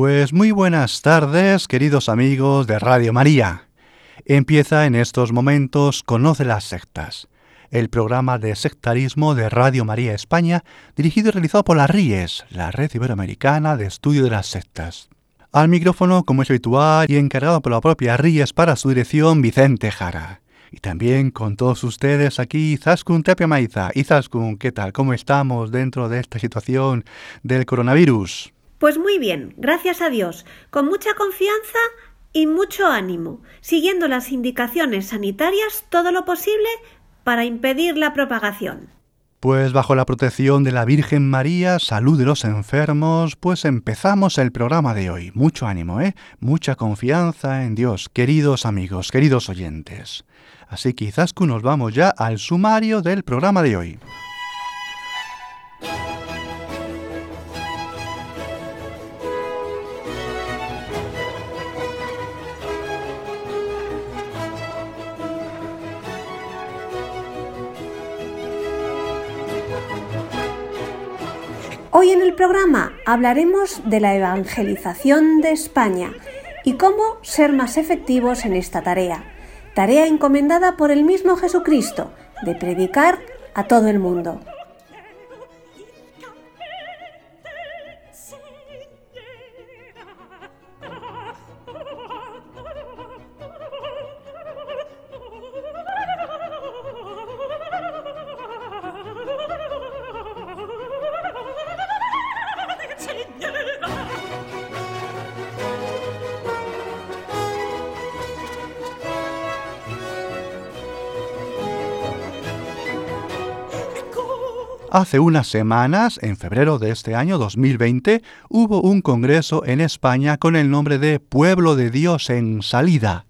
Pues muy buenas tardes, queridos amigos de Radio María. Empieza en estos momentos Conoce las sectas, el programa de sectarismo de Radio María España, dirigido y realizado por la RIES, la Red Iberoamericana de Estudio de las Sectas. Al micrófono, como es habitual, y encargado por la propia RIES para su dirección, Vicente Jara. Y también con todos ustedes aquí, Zaskun Tapia Maiza. Y Zaskun, ¿qué tal? ¿Cómo estamos dentro de esta situación del coronavirus? Pues muy bien, gracias a Dios, con mucha confianza y mucho ánimo, siguiendo las indicaciones sanitarias todo lo posible para impedir la propagación. Pues bajo la protección de la Virgen María, salud de los enfermos, pues empezamos el programa de hoy. Mucho ánimo, ¿eh? Mucha confianza en Dios, queridos amigos, queridos oyentes. Así quizás que nos vamos ya al sumario del programa de hoy. Hoy en el programa hablaremos de la evangelización de España y cómo ser más efectivos en esta tarea, tarea encomendada por el mismo Jesucristo, de predicar a todo el mundo. Hace unas semanas, en febrero de este año 2020, hubo un congreso en España con el nombre de Pueblo de Dios en Salida.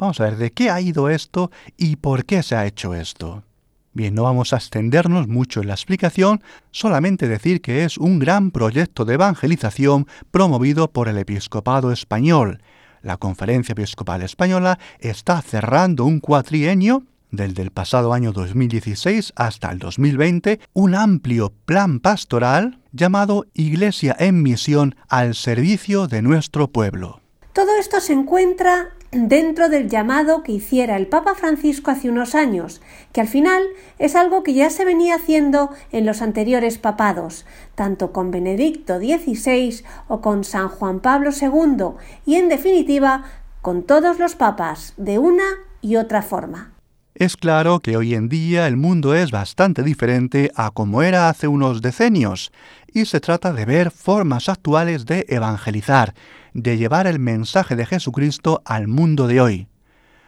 Vamos a ver de qué ha ido esto y por qué se ha hecho esto. Bien, no vamos a extendernos mucho en la explicación, solamente decir que es un gran proyecto de evangelización promovido por el episcopado español. La Conferencia Episcopal Española está cerrando un cuatrienio desde el pasado año 2016 hasta el 2020 un amplio plan pastoral llamado Iglesia en Misión al servicio de nuestro pueblo. Todo esto se encuentra dentro del llamado que hiciera el Papa Francisco hace unos años, que al final es algo que ya se venía haciendo en los anteriores papados, tanto con Benedicto XVI o con San Juan Pablo II, y en definitiva con todos los papas, de una y otra forma. Es claro que hoy en día el mundo es bastante diferente a como era hace unos decenios, y se trata de ver formas actuales de evangelizar, de llevar el mensaje de Jesucristo al mundo de hoy.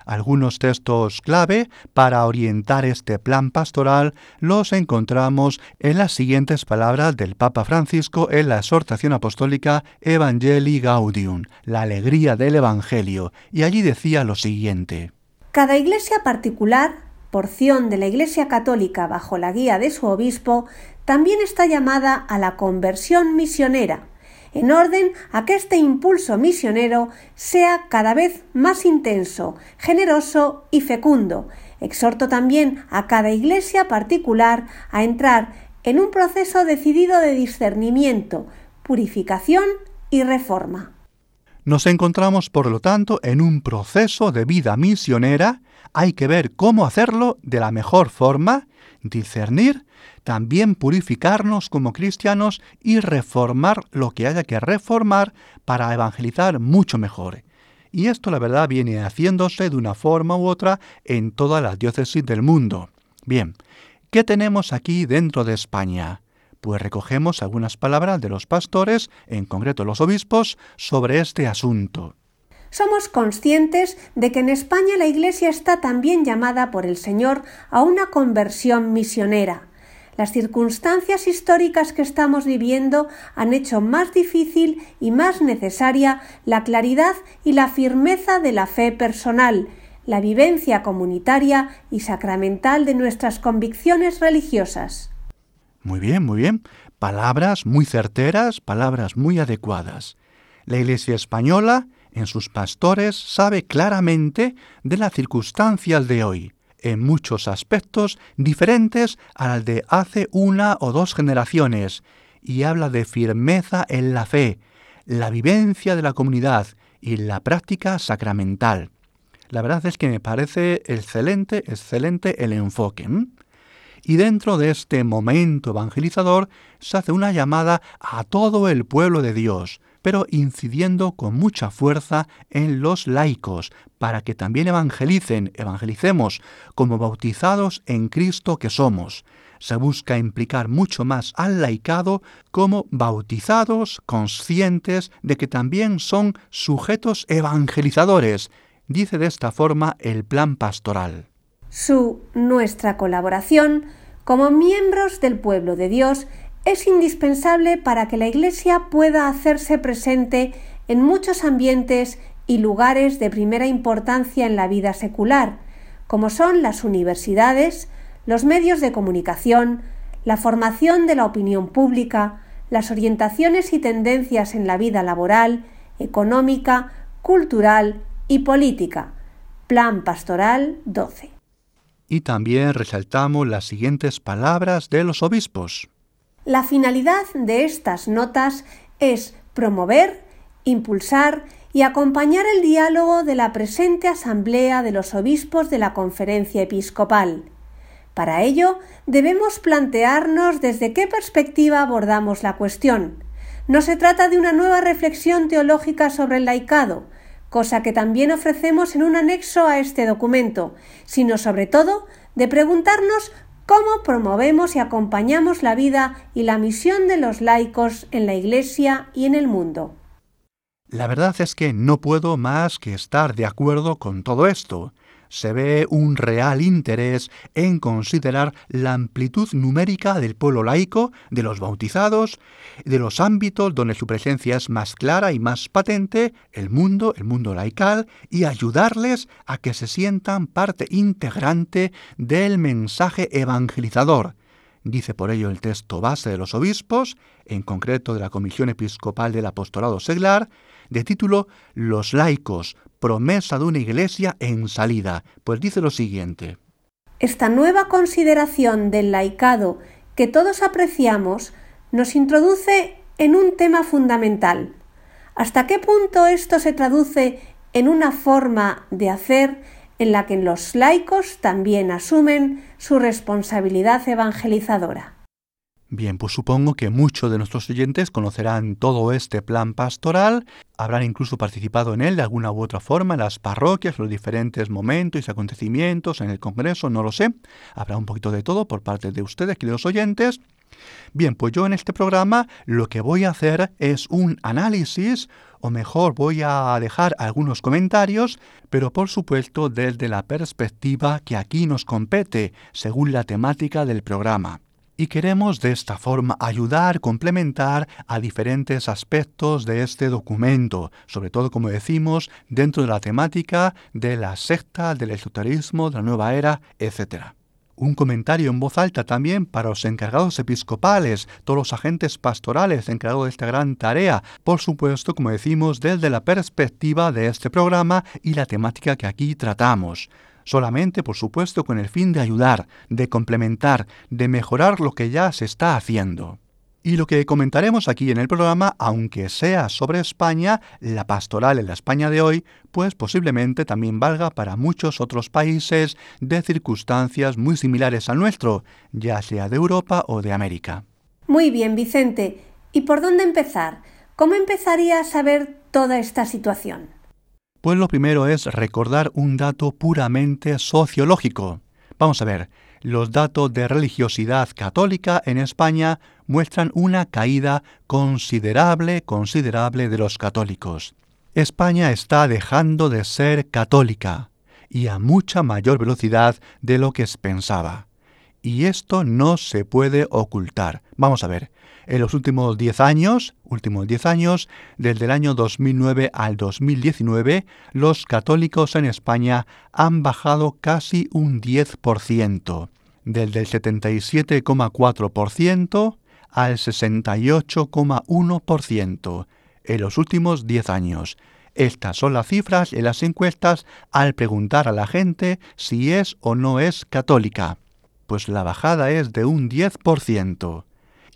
Algunos textos clave para orientar este plan pastoral los encontramos en las siguientes palabras del Papa Francisco en la exhortación apostólica Evangelii Gaudium, la alegría del Evangelio, y allí decía lo siguiente. Cada iglesia particular, porción de la Iglesia Católica bajo la guía de su obispo, también está llamada a la conversión misionera, en orden a que este impulso misionero sea cada vez más intenso, generoso y fecundo. Exhorto también a cada iglesia particular a entrar en un proceso decidido de discernimiento, purificación y reforma. Nos encontramos, por lo tanto, en un proceso de vida misionera. Hay que ver cómo hacerlo de la mejor forma, discernir, también purificarnos como cristianos y reformar lo que haya que reformar para evangelizar mucho mejor. Y esto, la verdad, viene haciéndose de una forma u otra en todas las diócesis del mundo. Bien, ¿qué tenemos aquí dentro de España? Pues recogemos algunas palabras de los pastores, en concreto los obispos, sobre este asunto. Somos conscientes de que en España la Iglesia está también llamada por el Señor a una conversión misionera. Las circunstancias históricas que estamos viviendo han hecho más difícil y más necesaria la claridad y la firmeza de la fe personal, la vivencia comunitaria y sacramental de nuestras convicciones religiosas. Muy bien, muy bien. Palabras muy certeras, palabras muy adecuadas. La Iglesia española, en sus pastores, sabe claramente de las circunstancias de hoy, en muchos aspectos diferentes al de hace una o dos generaciones, y habla de firmeza en la fe, la vivencia de la comunidad y la práctica sacramental. La verdad es que me parece excelente, excelente el enfoque. Y dentro de este momento evangelizador se hace una llamada a todo el pueblo de Dios, pero incidiendo con mucha fuerza en los laicos, para que también evangelicen, evangelicemos como bautizados en Cristo que somos. Se busca implicar mucho más al laicado como bautizados conscientes de que también son sujetos evangelizadores, dice de esta forma el plan pastoral. Su, nuestra colaboración, como miembros del pueblo de Dios, es indispensable para que la Iglesia pueda hacerse presente en muchos ambientes y lugares de primera importancia en la vida secular, como son las universidades, los medios de comunicación, la formación de la opinión pública, las orientaciones y tendencias en la vida laboral, económica, cultural y política. Plan Pastoral 12. Y también resaltamos las siguientes palabras de los obispos. La finalidad de estas notas es promover, impulsar y acompañar el diálogo de la presente Asamblea de los Obispos de la Conferencia Episcopal. Para ello, debemos plantearnos desde qué perspectiva abordamos la cuestión. No se trata de una nueva reflexión teológica sobre el laicado, cosa que también ofrecemos en un anexo a este documento, sino sobre todo de preguntarnos cómo promovemos y acompañamos la vida y la misión de los laicos en la Iglesia y en el mundo. La verdad es que no puedo más que estar de acuerdo con todo esto se ve un real interés en considerar la amplitud numérica del pueblo laico, de los bautizados, de los ámbitos donde su presencia es más clara y más patente, el mundo, el mundo laical, y ayudarles a que se sientan parte integrante del mensaje evangelizador. Dice por ello el texto base de los obispos, en concreto de la Comisión Episcopal del Apostolado Seglar, de título Los laicos, promesa de una iglesia en salida, pues dice lo siguiente. Esta nueva consideración del laicado que todos apreciamos nos introduce en un tema fundamental. ¿Hasta qué punto esto se traduce en una forma de hacer en la que los laicos también asumen su responsabilidad evangelizadora? Bien, pues supongo que muchos de nuestros oyentes conocerán todo este plan pastoral, habrán incluso participado en él de alguna u otra forma en las parroquias, los diferentes momentos y acontecimientos, en el Congreso, no lo sé. Habrá un poquito de todo por parte de ustedes, queridos oyentes. Bien, pues yo en este programa lo que voy a hacer es un análisis, o mejor voy a dejar algunos comentarios, pero por supuesto desde la perspectiva que aquí nos compete, según la temática del programa y queremos de esta forma ayudar, complementar a diferentes aspectos de este documento, sobre todo, como decimos, dentro de la temática de la secta, del esoterismo, de la nueva era, etc. Un comentario en voz alta también para los encargados episcopales, todos los agentes pastorales encargados de esta gran tarea, por supuesto, como decimos, desde la perspectiva de este programa y la temática que aquí tratamos solamente por supuesto con el fin de ayudar, de complementar, de mejorar lo que ya se está haciendo. Y lo que comentaremos aquí en el programa, aunque sea sobre España, la pastoral en la España de hoy, pues posiblemente también valga para muchos otros países de circunstancias muy similares al nuestro, ya sea de Europa o de América. Muy bien, Vicente. ¿Y por dónde empezar? ¿Cómo empezaría a saber toda esta situación? Pues lo primero es recordar un dato puramente sociológico. Vamos a ver, los datos de religiosidad católica en España muestran una caída considerable, considerable de los católicos. España está dejando de ser católica y a mucha mayor velocidad de lo que pensaba. Y esto no se puede ocultar. Vamos a ver, en los últimos 10 años, últimos 10 años, desde el año 2009 al 2019, los católicos en España han bajado casi un 10%, desde el 77,4% al 68,1% en los últimos 10 años. Estas son las cifras en las encuestas al preguntar a la gente si es o no es católica. Pues la bajada es de un 10%.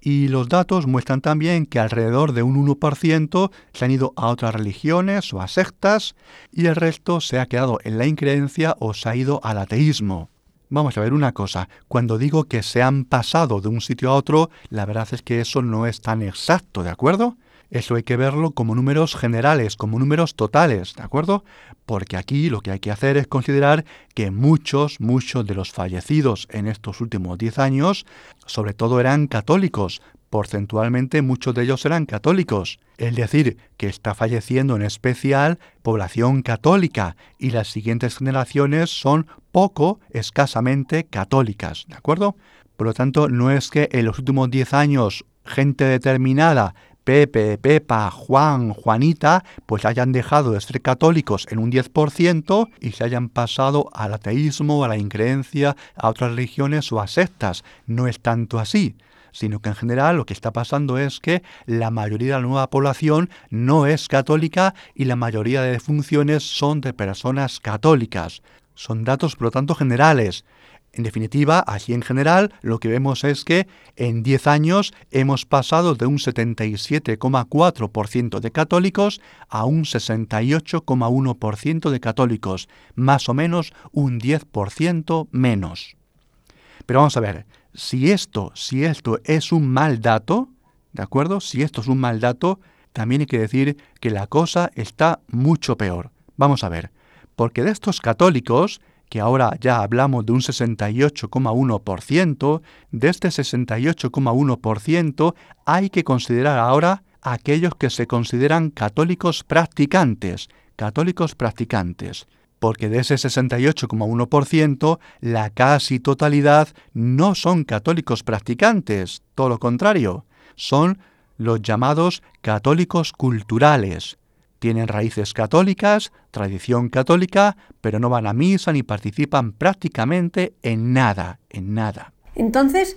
Y los datos muestran también que alrededor de un 1% se han ido a otras religiones o a sectas y el resto se ha quedado en la increencia o se ha ido al ateísmo. Vamos a ver una cosa, cuando digo que se han pasado de un sitio a otro, la verdad es que eso no es tan exacto, ¿de acuerdo? Eso hay que verlo como números generales, como números totales, ¿de acuerdo? Porque aquí lo que hay que hacer es considerar que muchos, muchos de los fallecidos en estos últimos 10 años, sobre todo eran católicos, porcentualmente muchos de ellos eran católicos. Es decir, que está falleciendo en especial población católica y las siguientes generaciones son poco, escasamente católicas, ¿de acuerdo? Por lo tanto, no es que en los últimos 10 años gente determinada Pepe, Pepa, Juan, Juanita, pues hayan dejado de ser católicos en un 10% y se hayan pasado al ateísmo, a la increencia, a otras religiones o a sectas. No es tanto así sino que en general lo que está pasando es que la mayoría de la nueva población no es católica y la mayoría de defunciones son de personas católicas. Son datos, por lo tanto, generales. En definitiva, así en general, lo que vemos es que en 10 años hemos pasado de un 77,4% de católicos a un 68,1% de católicos, más o menos un 10% menos. Pero vamos a ver, si esto, si esto es un mal dato, ¿de acuerdo? Si esto es un mal dato, también hay que decir que la cosa está mucho peor. Vamos a ver, porque de estos católicos, que ahora ya hablamos de un 68,1%, de este 68,1% hay que considerar ahora aquellos que se consideran católicos practicantes, católicos practicantes, porque de ese 68,1% la casi totalidad no son católicos practicantes, todo lo contrario, son los llamados católicos culturales, tienen raíces católicas, tradición católica, pero no van a misa ni participan prácticamente en nada, en nada. Entonces,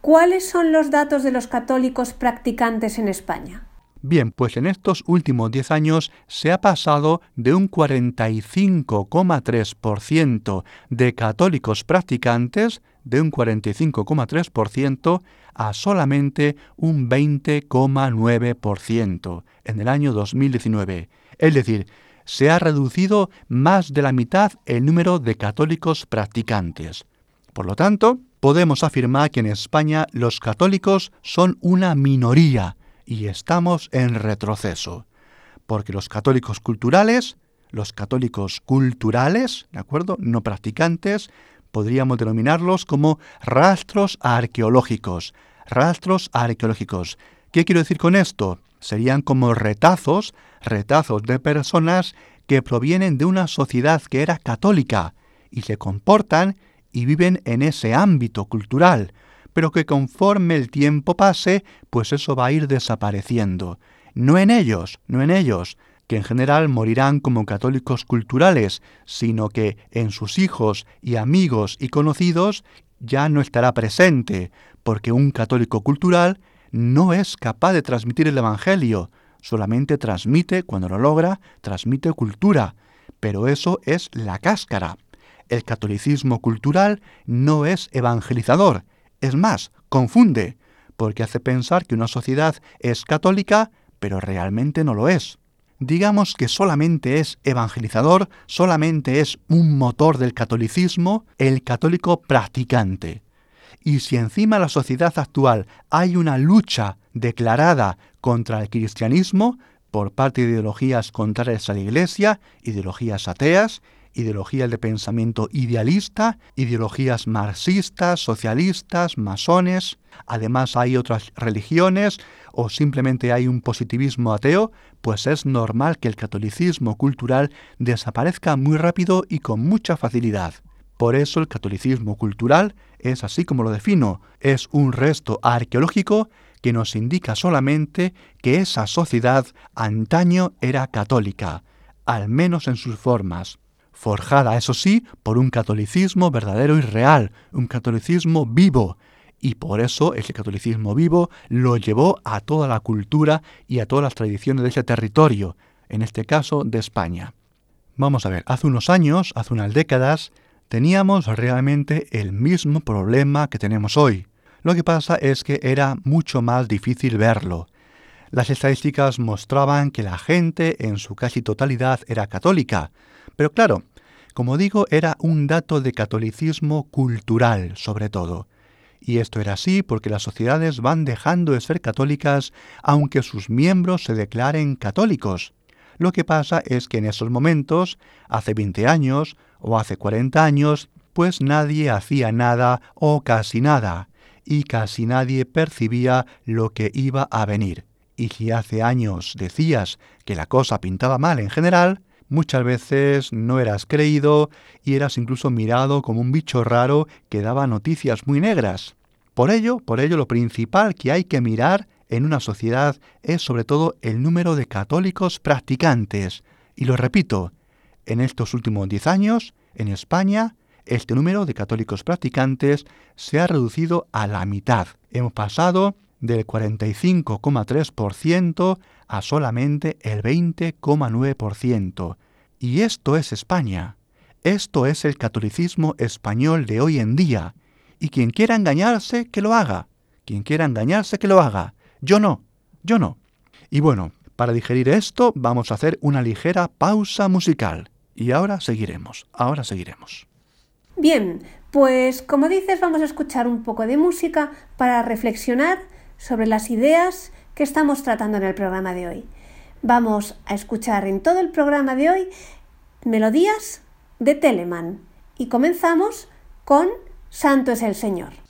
¿cuáles son los datos de los católicos practicantes en España? Bien, pues en estos últimos 10 años se ha pasado de un 45,3% de católicos practicantes, de un 45,3%, a solamente un 20,9% en el año 2019. Es decir, se ha reducido más de la mitad el número de católicos practicantes. Por lo tanto, podemos afirmar que en España los católicos son una minoría y estamos en retroceso, porque los católicos culturales, los católicos culturales, ¿de acuerdo? No practicantes, podríamos denominarlos como rastros arqueológicos, rastros arqueológicos. ¿Qué quiero decir con esto? Serían como retazos, retazos de personas que provienen de una sociedad que era católica y se comportan y viven en ese ámbito cultural, pero que conforme el tiempo pase, pues eso va a ir desapareciendo. No en ellos, no en ellos, que en general morirán como católicos culturales, sino que en sus hijos y amigos y conocidos ya no estará presente, porque un católico cultural no es capaz de transmitir el Evangelio, solamente transmite, cuando lo logra, transmite cultura, pero eso es la cáscara. El catolicismo cultural no es evangelizador, es más, confunde, porque hace pensar que una sociedad es católica, pero realmente no lo es. Digamos que solamente es evangelizador, solamente es un motor del catolicismo, el católico practicante. Y si encima en la sociedad actual hay una lucha declarada contra el cristianismo por parte de ideologías contrarias a la Iglesia, ideologías ateas, ideologías de pensamiento idealista, ideologías marxistas, socialistas, masones, además hay otras religiones o simplemente hay un positivismo ateo, pues es normal que el catolicismo cultural desaparezca muy rápido y con mucha facilidad. Por eso el catolicismo cultural es así como lo defino, es un resto arqueológico que nos indica solamente que esa sociedad antaño era católica, al menos en sus formas, forjada, eso sí, por un catolicismo verdadero y real, un catolicismo vivo, y por eso ese catolicismo vivo lo llevó a toda la cultura y a todas las tradiciones de ese territorio, en este caso de España. Vamos a ver, hace unos años, hace unas décadas, teníamos realmente el mismo problema que tenemos hoy. Lo que pasa es que era mucho más difícil verlo. Las estadísticas mostraban que la gente en su casi totalidad era católica, pero claro, como digo, era un dato de catolicismo cultural sobre todo. Y esto era así porque las sociedades van dejando de ser católicas aunque sus miembros se declaren católicos. Lo que pasa es que en esos momentos, hace 20 años o hace 40 años, pues nadie hacía nada o casi nada, y casi nadie percibía lo que iba a venir. Y si hace años decías que la cosa pintaba mal en general, muchas veces no eras creído y eras incluso mirado como un bicho raro que daba noticias muy negras. Por ello, por ello lo principal que hay que mirar en una sociedad es sobre todo el número de católicos practicantes. Y lo repito, en estos últimos 10 años, en España, este número de católicos practicantes se ha reducido a la mitad. Hemos pasado del 45,3% a solamente el 20,9%. Y esto es España. Esto es el catolicismo español de hoy en día. Y quien quiera engañarse, que lo haga. Quien quiera engañarse, que lo haga. Yo no, yo no. Y bueno, para digerir esto vamos a hacer una ligera pausa musical. Y ahora seguiremos, ahora seguiremos. Bien, pues como dices vamos a escuchar un poco de música para reflexionar sobre las ideas que estamos tratando en el programa de hoy. Vamos a escuchar en todo el programa de hoy melodías de Telemann y comenzamos con Santo es el Señor.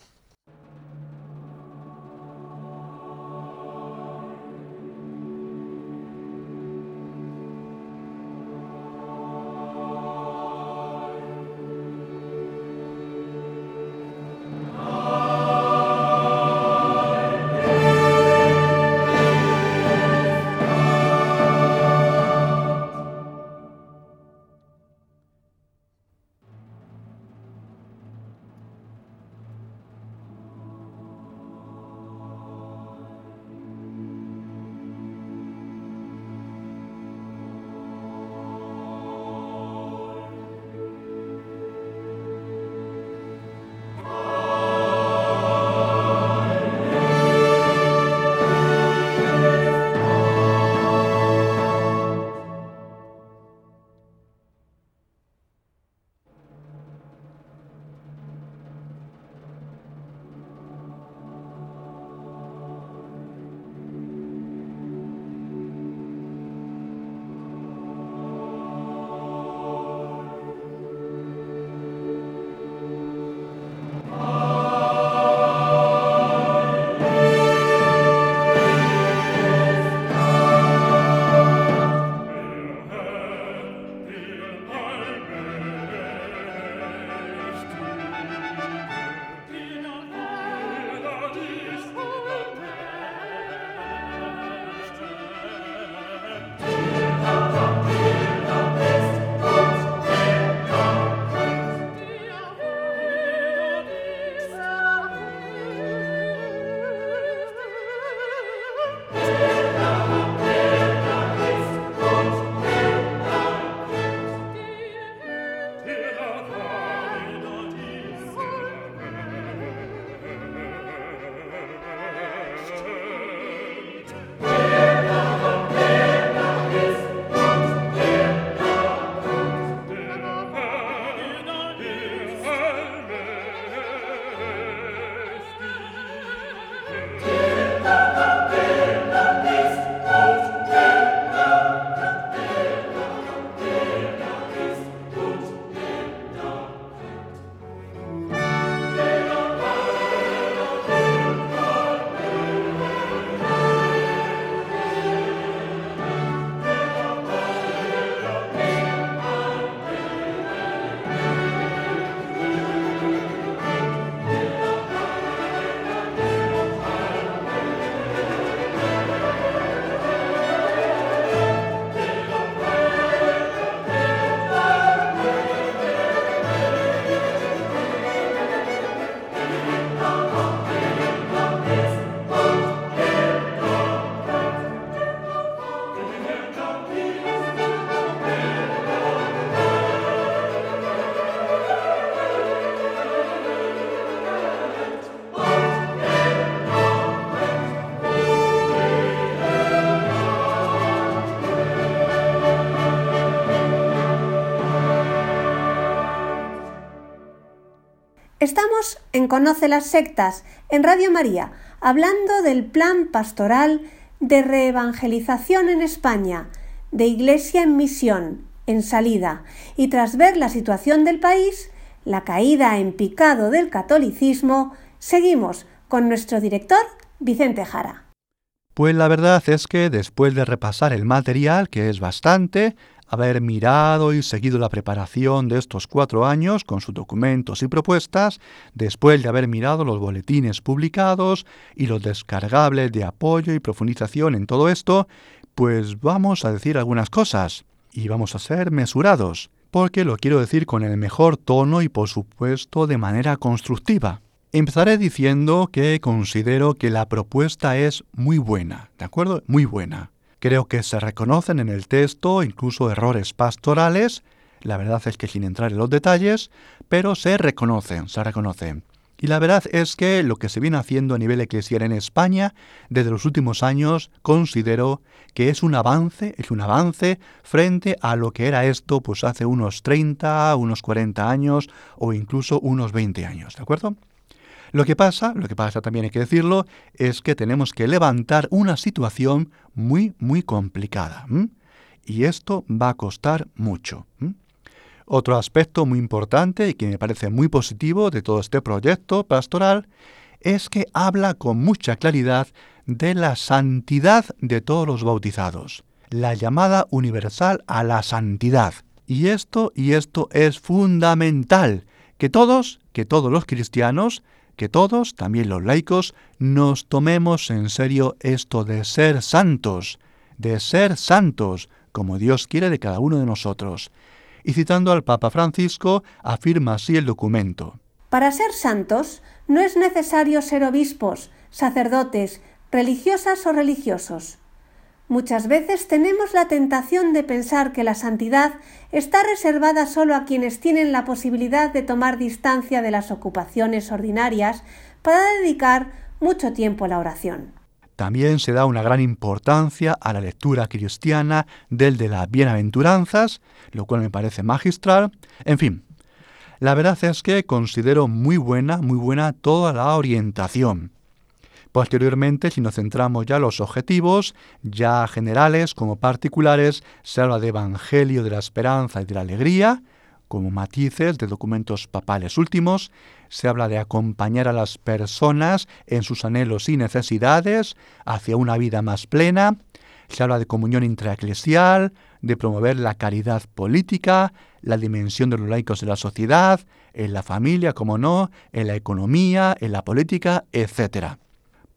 Estamos en Conoce las Sectas, en Radio María, hablando del plan pastoral de reevangelización en España, de Iglesia en misión, en salida, y tras ver la situación del país, la caída en picado del catolicismo, seguimos con nuestro director, Vicente Jara. Pues la verdad es que después de repasar el material, que es bastante, haber mirado y seguido la preparación de estos cuatro años con sus documentos y propuestas, después de haber mirado los boletines publicados y los descargables de apoyo y profundización en todo esto, pues vamos a decir algunas cosas y vamos a ser mesurados, porque lo quiero decir con el mejor tono y por supuesto de manera constructiva. Empezaré diciendo que considero que la propuesta es muy buena, ¿de acuerdo? Muy buena. Creo que se reconocen en el texto incluso errores pastorales, la verdad es que sin entrar en los detalles, pero se reconocen, se reconocen. Y la verdad es que lo que se viene haciendo a nivel eclesial en España desde los últimos años considero que es un avance, es un avance frente a lo que era esto pues hace unos 30, unos 40 años o incluso unos 20 años, ¿de acuerdo? Lo que pasa, lo que pasa también hay que decirlo, es que tenemos que levantar una situación muy, muy complicada. Y esto va a costar mucho. Otro aspecto muy importante y que me parece muy positivo de todo este proyecto pastoral es que habla con mucha claridad de la santidad de todos los bautizados, la llamada universal a la santidad. Y esto y esto es fundamental, que todos, que todos los cristianos que todos, también los laicos, nos tomemos en serio esto de ser santos, de ser santos, como Dios quiere de cada uno de nosotros. Y citando al Papa Francisco, afirma así el documento. Para ser santos no es necesario ser obispos, sacerdotes, religiosas o religiosos. Muchas veces tenemos la tentación de pensar que la santidad está reservada solo a quienes tienen la posibilidad de tomar distancia de las ocupaciones ordinarias para dedicar mucho tiempo a la oración. También se da una gran importancia a la lectura cristiana del de las bienaventuranzas, lo cual me parece magistral. En fin, la verdad es que considero muy buena, muy buena toda la orientación. Posteriormente, si nos centramos ya en los objetivos, ya generales como particulares, se habla de Evangelio de la Esperanza y de la Alegría, como matices de documentos papales últimos, se habla de acompañar a las personas en sus anhelos y necesidades hacia una vida más plena, se habla de comunión intraeclesial, de promover la caridad política, la dimensión de los laicos de la sociedad, en la familia, como no, en la economía, en la política, etc.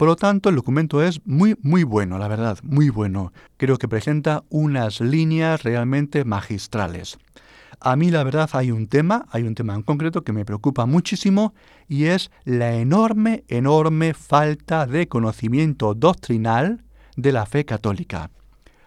Por lo tanto, el documento es muy, muy bueno, la verdad, muy bueno. Creo que presenta unas líneas realmente magistrales. A mí, la verdad, hay un tema, hay un tema en concreto que me preocupa muchísimo y es la enorme, enorme falta de conocimiento doctrinal de la fe católica.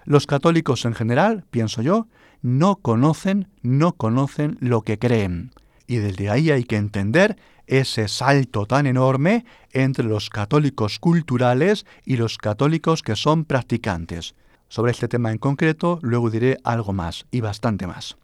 Los católicos en general, pienso yo, no conocen, no conocen lo que creen. Y desde ahí hay que entender ese salto tan enorme entre los católicos culturales y los católicos que son practicantes. Sobre este tema en concreto luego diré algo más y bastante más.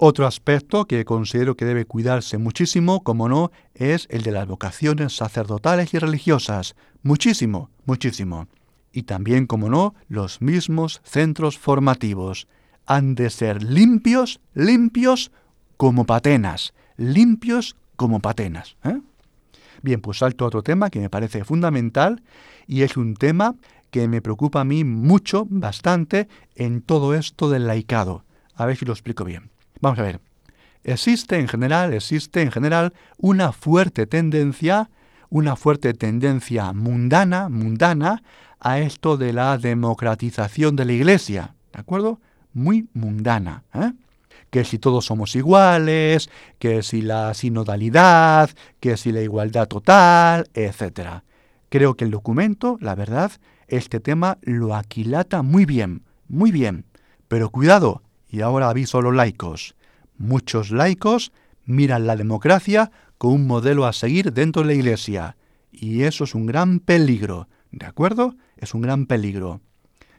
Otro aspecto que considero que debe cuidarse muchísimo, como no, es el de las vocaciones sacerdotales y religiosas. Muchísimo, muchísimo. Y también, como no, los mismos centros formativos. Han de ser limpios, limpios como patenas, limpios como patenas. ¿eh? Bien, pues salto a otro tema que me parece fundamental y es un tema que me preocupa a mí mucho, bastante, en todo esto del laicado. A ver si lo explico bien. Vamos a ver. Existe en general, existe en general una fuerte tendencia, una fuerte tendencia mundana, mundana, a esto de la democratización de la Iglesia. ¿De acuerdo? Muy mundana. ¿eh? Que si todos somos iguales, que si la sinodalidad, que si la igualdad total, etc. Creo que el documento, la verdad, este tema lo aquilata muy bien, muy bien. Pero cuidado, y ahora aviso a los laicos. Muchos laicos miran la democracia como un modelo a seguir dentro de la Iglesia. Y eso es un gran peligro. ¿De acuerdo? Es un gran peligro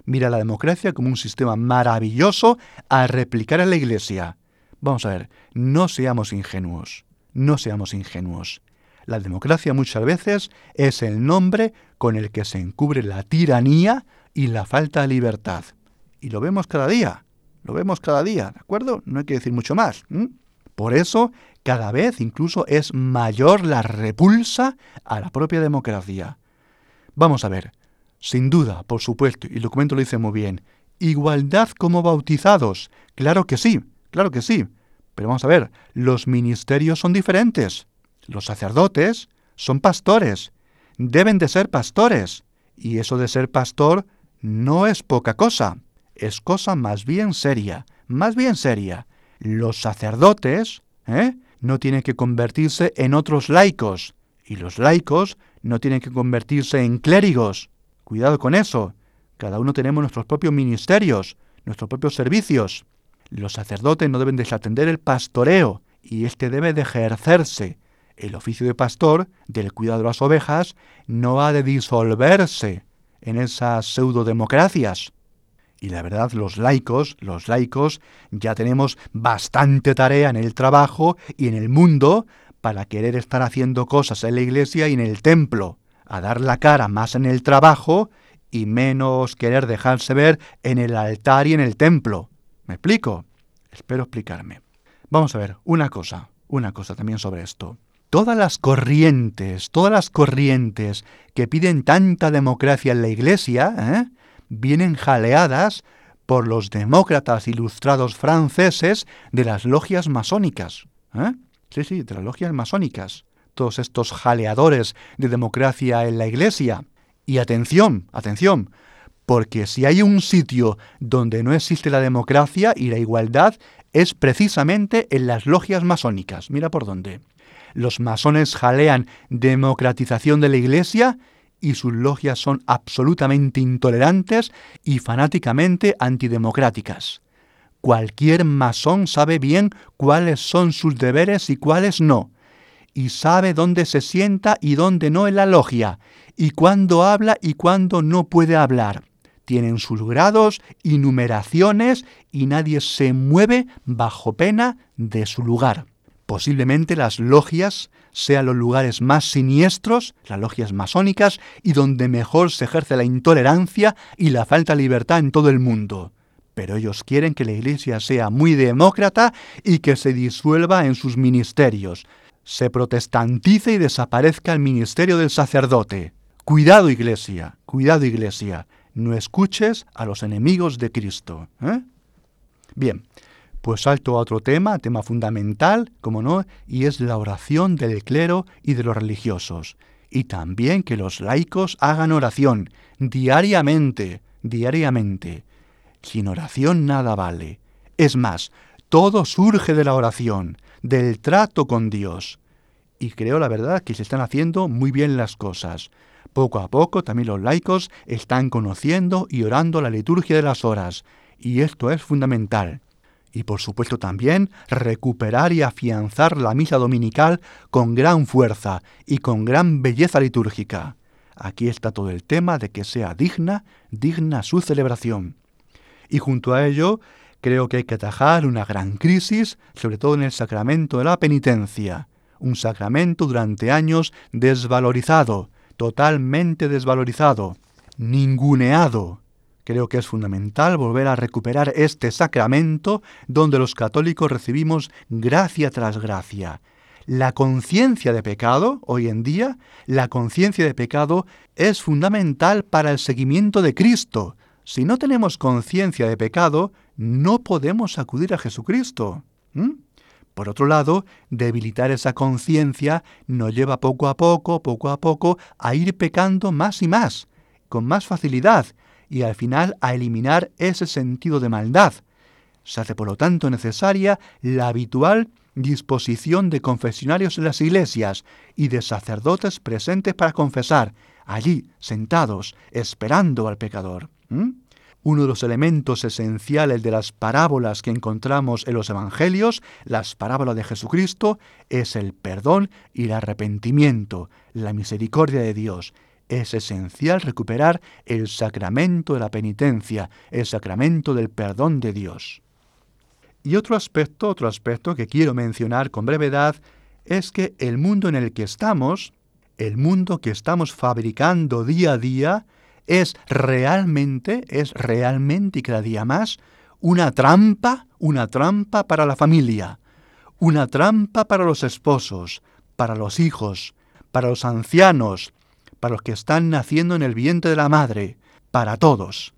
mira la democracia como un sistema maravilloso a replicar en la Iglesia. Vamos a ver, no seamos ingenuos, no seamos ingenuos. La democracia muchas veces es el nombre con el que se encubre la tiranía y la falta de libertad. Y lo vemos cada día, lo vemos cada día, ¿de acuerdo? No hay que decir mucho más. Por eso, cada vez incluso es mayor la repulsa a la propia democracia. Vamos a ver, sin duda, por supuesto, y el documento lo dice muy bien, igualdad como bautizados. Claro que sí, claro que sí. Pero vamos a ver, los ministerios son diferentes. Los sacerdotes son pastores, deben de ser pastores. Y eso de ser pastor no es poca cosa, es cosa más bien seria, más bien seria. Los sacerdotes ¿eh? no tienen que convertirse en otros laicos, y los laicos no tienen que convertirse en clérigos. Cuidado con eso. Cada uno tenemos nuestros propios ministerios, nuestros propios servicios. Los sacerdotes no deben desatender el pastoreo, y éste debe de ejercerse. El oficio de pastor, del cuidado de las ovejas, no ha de disolverse en esas pseudodemocracias. Y la verdad, los laicos, los laicos, ya tenemos bastante tarea en el trabajo y en el mundo para querer estar haciendo cosas en la iglesia y en el templo, a dar la cara más en el trabajo y menos querer dejarse ver en el altar y en el templo. ¿Me explico? Espero explicarme. Vamos a ver, una cosa, una cosa también sobre esto. Todas las corrientes, todas las corrientes que piden tanta democracia en la iglesia, ¿eh? vienen jaleadas por los demócratas ilustrados franceses de las logias masónicas. ¿eh? Sí, sí, de las logias masónicas. Todos estos jaleadores de democracia en la Iglesia. Y atención, atención, porque si hay un sitio donde no existe la democracia y la igualdad, es precisamente en las logias masónicas. Mira por dónde. Los masones jalean democratización de la Iglesia y sus logias son absolutamente intolerantes y fanáticamente antidemocráticas. Cualquier masón sabe bien cuáles son sus deberes y cuáles no, y sabe dónde se sienta y dónde no en la logia, y cuándo habla y cuándo no puede hablar. Tienen sus grados y numeraciones y nadie se mueve bajo pena de su lugar. Posiblemente las logias sean los lugares más siniestros, las logias masónicas, y donde mejor se ejerce la intolerancia y la falta de libertad en todo el mundo. Pero ellos quieren que la Iglesia sea muy demócrata y que se disuelva en sus ministerios, se protestantice y desaparezca el ministerio del sacerdote. Cuidado Iglesia, cuidado Iglesia, no escuches a los enemigos de Cristo. ¿eh? Bien, pues salto a otro tema, tema fundamental, como no, y es la oración del clero y de los religiosos. Y también que los laicos hagan oración diariamente, diariamente. Sin oración nada vale. Es más, todo surge de la oración, del trato con Dios. Y creo la verdad que se están haciendo muy bien las cosas. Poco a poco también los laicos están conociendo y orando la liturgia de las horas, y esto es fundamental y por supuesto también recuperar y afianzar la misa dominical con gran fuerza y con gran belleza litúrgica. Aquí está todo el tema de que sea digna, digna su celebración. Y junto a ello, creo que hay que atajar una gran crisis, sobre todo en el sacramento de la penitencia, un sacramento durante años desvalorizado, totalmente desvalorizado, ninguneado, Creo que es fundamental volver a recuperar este sacramento donde los católicos recibimos gracia tras gracia. La conciencia de pecado, hoy en día, la conciencia de pecado es fundamental para el seguimiento de Cristo. Si no tenemos conciencia de pecado, no podemos acudir a Jesucristo. Por otro lado, debilitar esa conciencia nos lleva poco a poco, poco a poco, a ir pecando más y más, con más facilidad, y al final a eliminar ese sentido de maldad. Se hace por lo tanto necesaria la habitual disposición de confesionarios en las iglesias y de sacerdotes presentes para confesar, allí, sentados, esperando al pecador. Uno de los elementos esenciales de las parábolas que encontramos en los Evangelios, las parábolas de Jesucristo, es el perdón y el arrepentimiento, la misericordia de Dios es esencial recuperar el sacramento de la penitencia, el sacramento del perdón de Dios. Y otro aspecto, otro aspecto que quiero mencionar con brevedad es que el mundo en el que estamos, el mundo que estamos fabricando día a día, es realmente, es realmente y cada día más una trampa, una trampa para la familia, una trampa para los esposos, para los hijos, para los ancianos, para los que están naciendo en el vientre de la madre, para todos.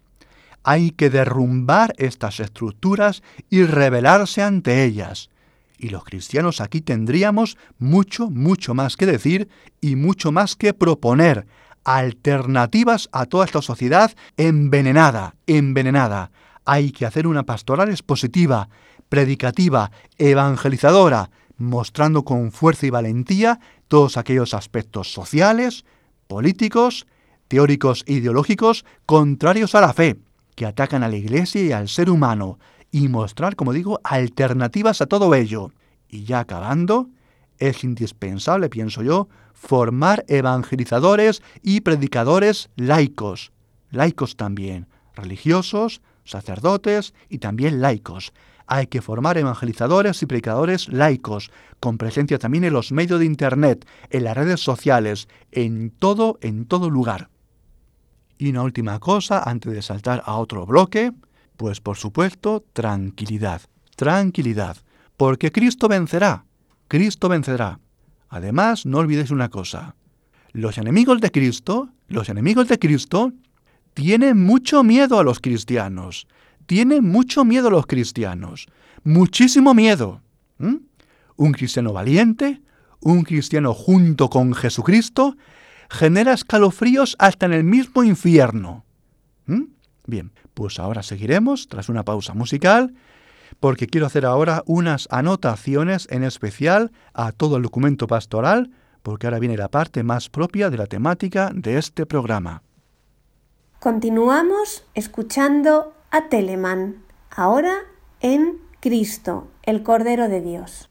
Hay que derrumbar estas estructuras y rebelarse ante ellas. Y los cristianos aquí tendríamos mucho, mucho más que decir y mucho más que proponer, alternativas a toda esta sociedad envenenada, envenenada. Hay que hacer una pastoral expositiva, predicativa, evangelizadora, mostrando con fuerza y valentía todos aquellos aspectos sociales, políticos, teóricos ideológicos contrarios a la fe, que atacan a la Iglesia y al ser humano, y mostrar, como digo, alternativas a todo ello. Y ya acabando, es indispensable, pienso yo, formar evangelizadores y predicadores laicos, laicos también, religiosos, sacerdotes y también laicos. Hay que formar evangelizadores y predicadores laicos, con presencia también en los medios de Internet, en las redes sociales, en todo, en todo lugar. Y una última cosa, antes de saltar a otro bloque, pues por supuesto, tranquilidad, tranquilidad, porque Cristo vencerá, Cristo vencerá. Además, no olvidéis una cosa, los enemigos de Cristo, los enemigos de Cristo, tienen mucho miedo a los cristianos, tienen mucho miedo a los cristianos, muchísimo miedo. Un cristiano valiente, un cristiano junto con Jesucristo, genera escalofríos hasta en el mismo infierno. ¿Mm? Bien, pues ahora seguiremos tras una pausa musical porque quiero hacer ahora unas anotaciones en especial a todo el documento pastoral, porque ahora viene la parte más propia de la temática de este programa. Continuamos escuchando a Telemann, ahora en Cristo, el Cordero de Dios.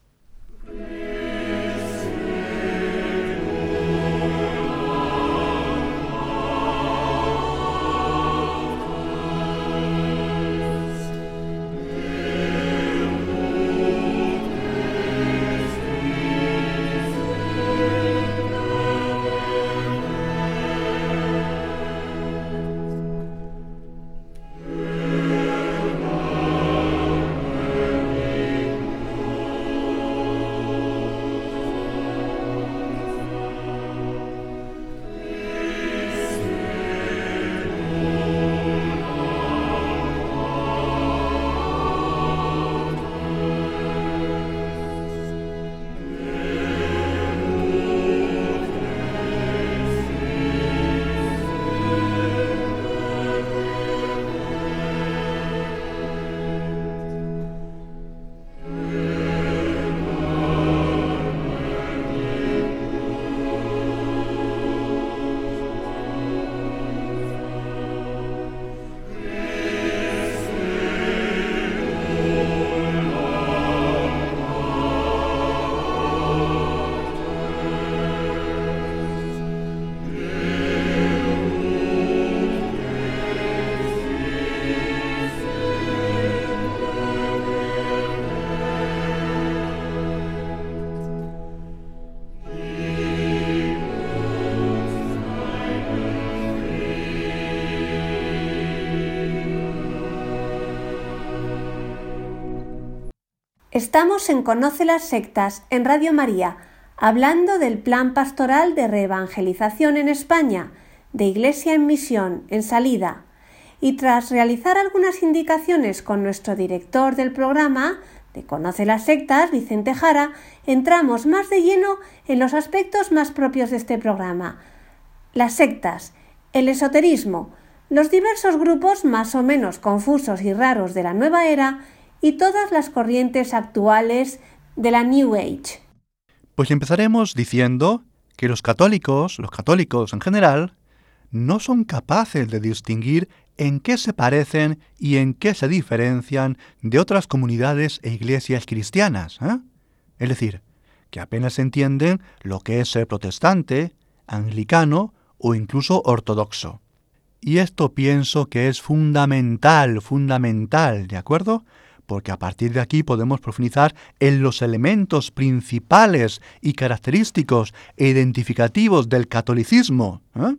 Estamos en Conoce las Sectas en Radio María, hablando del plan pastoral de reevangelización en España, de Iglesia en Misión, en salida. Y tras realizar algunas indicaciones con nuestro director del programa, de Conoce las Sectas, Vicente Jara, entramos más de lleno en los aspectos más propios de este programa. Las sectas, el esoterismo, los diversos grupos más o menos confusos y raros de la nueva era y todas las corrientes actuales de la New Age. Pues empezaremos diciendo que los católicos, los católicos en general, no son capaces de distinguir en qué se parecen y en qué se diferencian de otras comunidades e iglesias cristianas. ¿eh? Es decir, que apenas entienden lo que es ser protestante, anglicano o incluso ortodoxo. Y esto pienso que es fundamental, fundamental, ¿de acuerdo? Porque a partir de aquí podemos profundizar en los elementos principales y característicos e identificativos del catolicismo. ¿eh?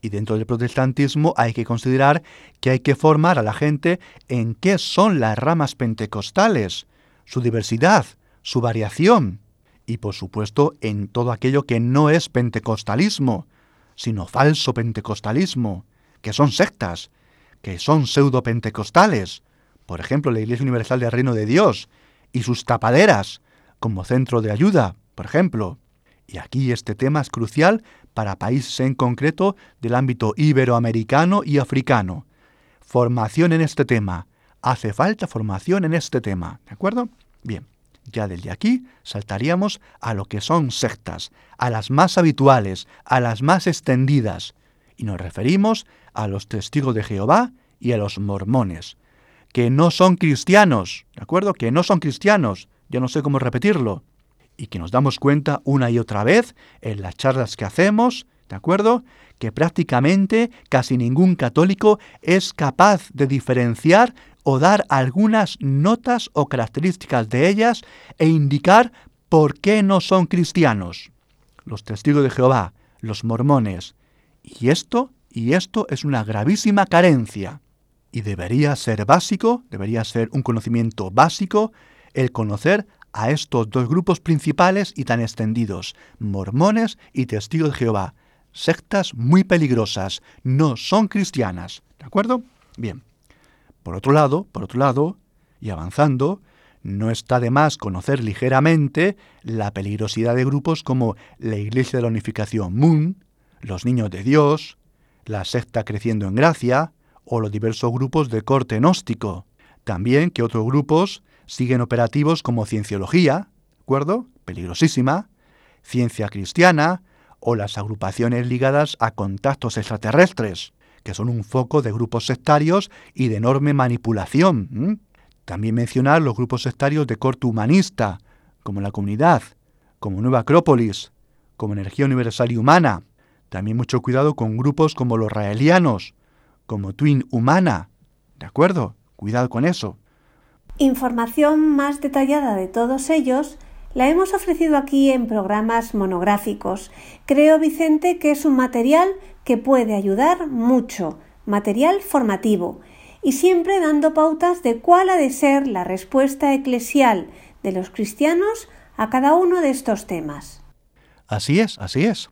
Y dentro del protestantismo hay que considerar que hay que formar a la gente en qué son las ramas pentecostales, su diversidad, su variación, y por supuesto en todo aquello que no es pentecostalismo, sino falso pentecostalismo, que son sectas, que son pseudo-pentecostales, por ejemplo la Iglesia Universal del Reino de Dios, y sus tapaderas, como centro de ayuda, por ejemplo. Y aquí este tema es crucial para países en concreto del ámbito iberoamericano y africano. Formación en este tema. Hace falta formación en este tema, ¿de acuerdo? Bien, ya desde aquí saltaríamos a lo que son sectas, a las más habituales, a las más extendidas, y nos referimos a los testigos de Jehová y a los mormones, que no son cristianos, ¿de acuerdo? Que no son cristianos, yo no sé cómo repetirlo, y que nos damos cuenta una y otra vez en las charlas que hacemos, ¿de acuerdo? Que prácticamente casi ningún católico es capaz de diferenciar o dar algunas notas o características de ellas e indicar por qué no son cristianos. Los testigos de Jehová, los mormones. Y esto, y esto es una gravísima carencia. Y debería ser básico, debería ser un conocimiento básico, el conocer a estos dos grupos principales y tan extendidos, mormones y testigos de Jehová. Sectas muy peligrosas, no son cristianas. ¿De acuerdo? Bien. Por otro lado, por otro lado, y avanzando, no está de más conocer ligeramente la peligrosidad de grupos como la Iglesia de la Unificación Moon, los Niños de Dios, la secta Creciendo en Gracia o los diversos grupos de corte gnóstico. También que otros grupos siguen operativos como Cienciología, ¿de acuerdo? Peligrosísima, Ciencia Cristiana o las agrupaciones ligadas a contactos extraterrestres, que son un foco de grupos sectarios y de enorme manipulación. También mencionar los grupos sectarios de corte humanista, como la comunidad, como Nueva Acrópolis, como Energía Universal y Humana. También mucho cuidado con grupos como los raelianos, como Twin Humana. ¿De acuerdo? Cuidado con eso. Información más detallada de todos ellos la hemos ofrecido aquí en programas monográficos. Creo, Vicente, que es un material que puede ayudar mucho, material formativo, y siempre dando pautas de cuál ha de ser la respuesta eclesial de los cristianos a cada uno de estos temas. Así es, así es.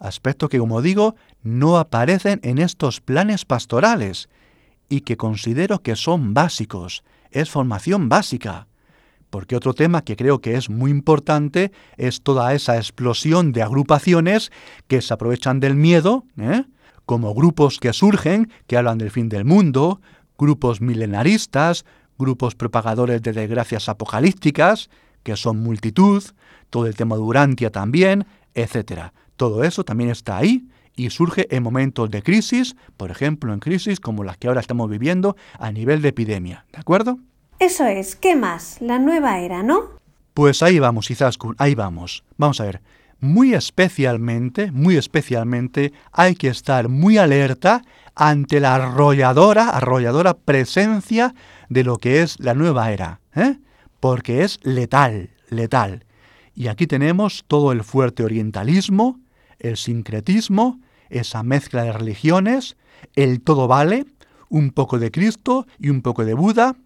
Aspecto que, como digo, no aparecen en estos planes pastorales y que considero que son básicos, es formación básica. Porque otro tema que creo que es muy importante es toda esa explosión de agrupaciones que se aprovechan del miedo, ¿eh? como grupos que surgen, que hablan del fin del mundo, grupos milenaristas, grupos propagadores de desgracias apocalípticas, que son multitud, todo el tema de Urantia también, etc. Todo eso también está ahí y surge en momentos de crisis, por ejemplo en crisis como las que ahora estamos viviendo a nivel de epidemia, ¿de acuerdo? Eso es, ¿qué más? La nueva era, ¿no? Pues ahí vamos, Izaskun, ahí vamos. Vamos a ver. Muy especialmente, muy especialmente, hay que estar muy alerta ante la arrolladora, arrolladora presencia de lo que es la nueva era, ¿eh? porque es letal, letal. Y aquí tenemos todo el fuerte orientalismo, el sincretismo, esa mezcla de religiones, el todo vale, un poco de Cristo y un poco de Buda,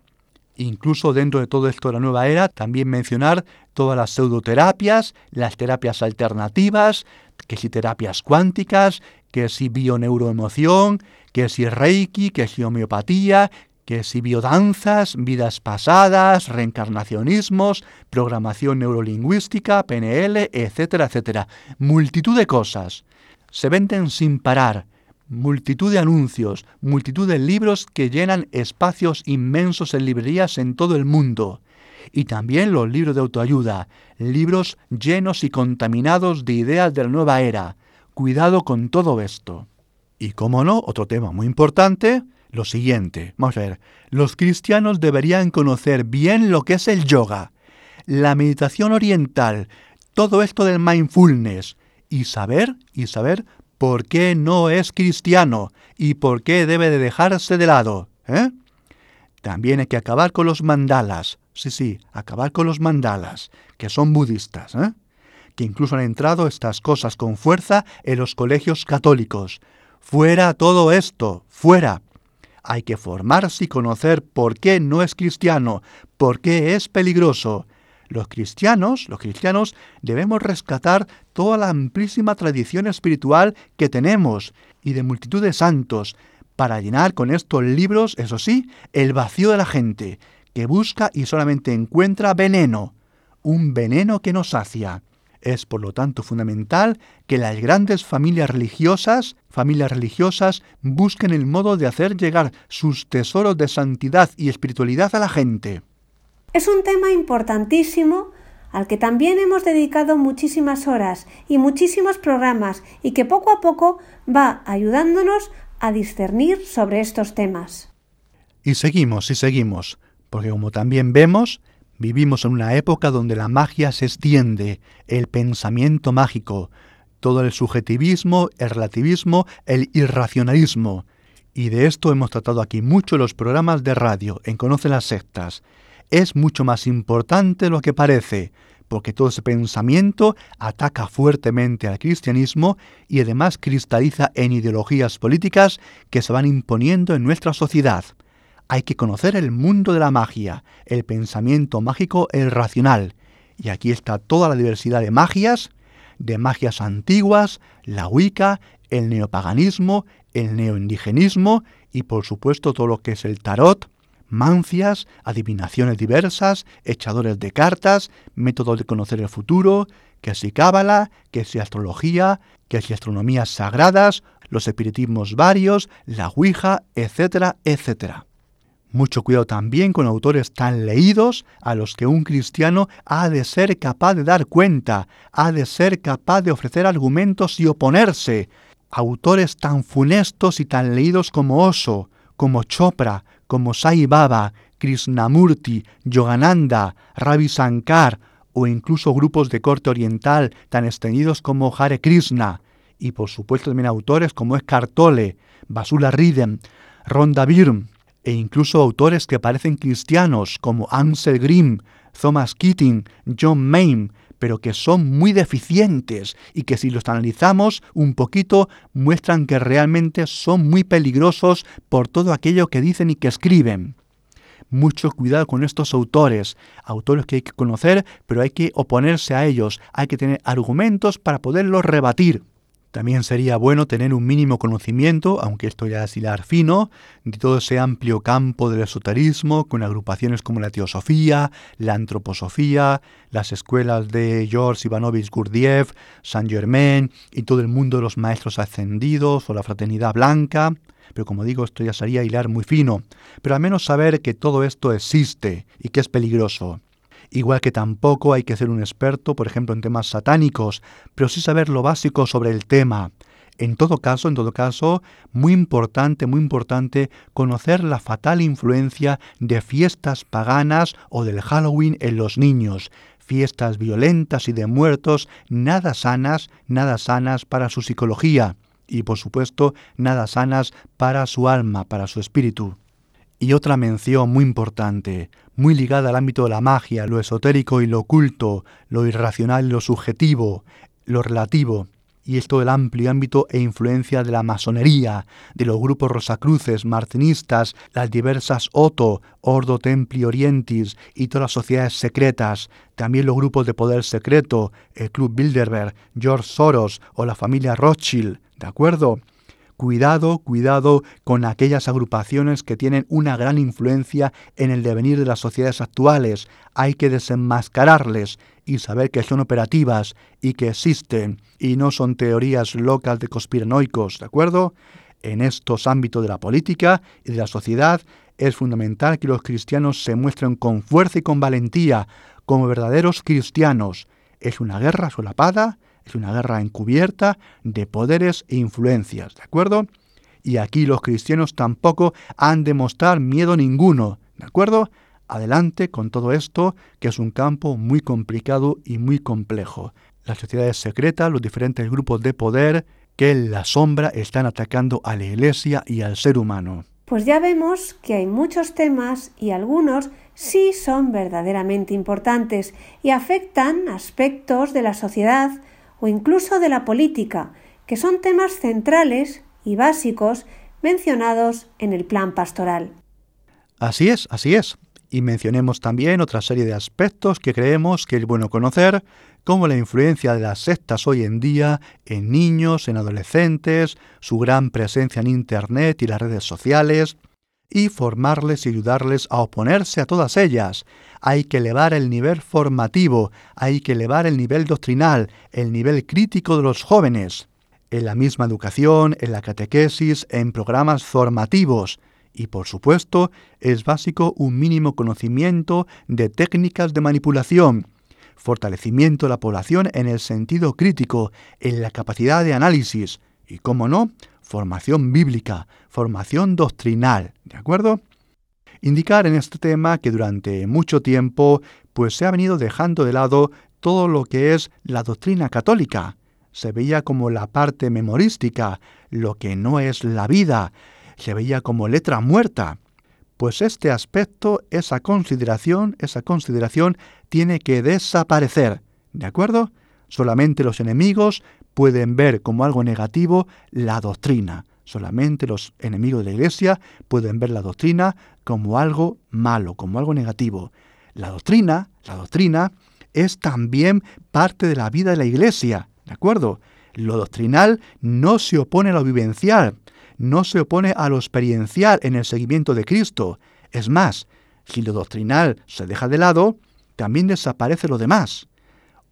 Incluso dentro de todo esto de la nueva era, también mencionar todas las pseudoterapias, las terapias alternativas, que si terapias cuánticas, que si bioneuroemoción, que si reiki, que si homeopatía, que si biodanzas, vidas pasadas, reencarnacionismos, programación neurolingüística, PNL, etcétera, etcétera. Multitud de cosas. Se venden sin parar multitud de anuncios, multitud de libros que llenan espacios inmensos en librerías en todo el mundo. Y también los libros de autoayuda, libros llenos y contaminados de ideas de la nueva era. Cuidado con todo esto. Y como no, otro tema muy importante, lo siguiente. Vamos a ver, los cristianos deberían conocer bien lo que es el yoga, la meditación oriental, todo esto del mindfulness, y saber, y saber por qué no es cristiano y por qué debe de dejarse de lado. ¿eh? También hay que acabar con los mandalas. Sí, sí, acabar con los mandalas, que son budistas, ¿eh? que incluso han entrado estas cosas con fuerza en los colegios católicos. Fuera todo esto, fuera. Hay que formarse y conocer por qué no es cristiano, por qué es peligroso. Los cristianos, los cristianos debemos rescatar toda la amplísima tradición espiritual que tenemos y de multitud de santos para llenar con estos libros, eso sí, el vacío de la gente, que busca y solamente encuentra veneno, un veneno que nos sacia. Es por lo tanto fundamental que las grandes familias religiosas, familias religiosas, busquen el modo de hacer llegar sus tesoros de santidad y espiritualidad a la gente. Es un tema importantísimo al que también hemos dedicado muchísimas horas y muchísimos programas y que poco a poco va ayudándonos a discernir sobre estos temas. Y seguimos y seguimos, porque como también vemos, Vivimos en una época donde la magia se extiende, el pensamiento mágico, todo el subjetivismo, el relativismo, el irracionalismo. Y de esto hemos tratado aquí mucho los programas de radio, en Conoce las sectas. Es mucho más importante lo que parece, porque todo ese pensamiento ataca fuertemente al cristianismo y además cristaliza en ideologías políticas que se van imponiendo en nuestra sociedad. Hay que conocer el mundo de la magia, el pensamiento mágico, el racional. Y aquí está toda la diversidad de magias, de magias antiguas, la Wicca, el neopaganismo, el neoindigenismo y por supuesto todo lo que es el tarot, mancias, adivinaciones diversas, echadores de cartas, métodos de conocer el futuro, que si cábala, que si astrología, que si astronomías sagradas, los espiritismos varios, la Ouija, etcétera, etcétera. Mucho cuidado también con autores tan leídos a los que un cristiano ha de ser capaz de dar cuenta, ha de ser capaz de ofrecer argumentos y oponerse. Autores tan funestos y tan leídos como Oso, como Chopra, como Sai Baba, Krishnamurti, Yogananda, Ravi Sankar o incluso grupos de corte oriental tan extendidos como Hare Krishna. Y por supuesto también autores como Escartole, Basula Ridem, Ronda Birm, e incluso autores que parecen cristianos como Ansel Grimm, Thomas Keating, John Mayne, pero que son muy deficientes y que si los analizamos un poquito muestran que realmente son muy peligrosos por todo aquello que dicen y que escriben. Mucho cuidado con estos autores, autores que hay que conocer, pero hay que oponerse a ellos, hay que tener argumentos para poderlos rebatir. También sería bueno tener un mínimo conocimiento, aunque esto ya es hilar fino, de todo ese amplio campo del esoterismo, con agrupaciones como la teosofía, la antroposofía, las escuelas de George Ivanovich Gurdjieff, Saint Germain y todo el mundo de los maestros ascendidos o la fraternidad blanca. Pero como digo, esto ya sería hilar muy fino. Pero al menos saber que todo esto existe y que es peligroso. Igual que tampoco hay que ser un experto, por ejemplo, en temas satánicos, pero sí saber lo básico sobre el tema. En todo caso, en todo caso, muy importante, muy importante conocer la fatal influencia de fiestas paganas o del Halloween en los niños, fiestas violentas y de muertos, nada sanas, nada sanas para su psicología y por supuesto nada sanas para su alma, para su espíritu. Y otra mención muy importante, muy ligada al ámbito de la magia, lo esotérico y lo oculto, lo irracional y lo subjetivo, lo relativo, y esto del amplio ámbito e influencia de la masonería, de los grupos rosacruces, martinistas, las diversas Otto, Ordo Templi Orientis y todas las sociedades secretas, también los grupos de poder secreto, el Club Bilderberg, George Soros o la familia Rothschild, ¿de acuerdo? Cuidado, cuidado con aquellas agrupaciones que tienen una gran influencia en el devenir de las sociedades actuales. Hay que desenmascararles y saber que son operativas y que existen y no son teorías locas de conspiranoicos, ¿de acuerdo? En estos ámbitos de la política y de la sociedad es fundamental que los cristianos se muestren con fuerza y con valentía como verdaderos cristianos. Es una guerra solapada es una guerra encubierta de poderes e influencias, ¿de acuerdo? Y aquí los cristianos tampoco han de mostrar miedo ninguno, ¿de acuerdo? Adelante con todo esto, que es un campo muy complicado y muy complejo. Las sociedades secretas, los diferentes grupos de poder que en la sombra están atacando a la iglesia y al ser humano. Pues ya vemos que hay muchos temas y algunos sí son verdaderamente importantes y afectan aspectos de la sociedad o incluso de la política, que son temas centrales y básicos mencionados en el plan pastoral. Así es, así es. Y mencionemos también otra serie de aspectos que creemos que es bueno conocer, como la influencia de las sectas hoy en día en niños, en adolescentes, su gran presencia en Internet y las redes sociales, y formarles y ayudarles a oponerse a todas ellas. Hay que elevar el nivel formativo, hay que elevar el nivel doctrinal, el nivel crítico de los jóvenes, en la misma educación, en la catequesis, en programas formativos. Y por supuesto, es básico un mínimo conocimiento de técnicas de manipulación, fortalecimiento de la población en el sentido crítico, en la capacidad de análisis y, como no, formación bíblica, formación doctrinal, ¿de acuerdo? Indicar en este tema que durante mucho tiempo pues se ha venido dejando de lado todo lo que es la doctrina católica. Se veía como la parte memorística, lo que no es la vida, se veía como letra muerta. Pues este aspecto, esa consideración, esa consideración tiene que desaparecer, ¿de acuerdo? Solamente los enemigos pueden ver como algo negativo la doctrina. Solamente los enemigos de la Iglesia pueden ver la doctrina como algo malo, como algo negativo. La doctrina, la doctrina es también parte de la vida de la Iglesia, ¿de acuerdo? Lo doctrinal no se opone a lo vivencial, no se opone a lo experiencial en el seguimiento de Cristo. Es más, si lo doctrinal se deja de lado, también desaparece lo demás.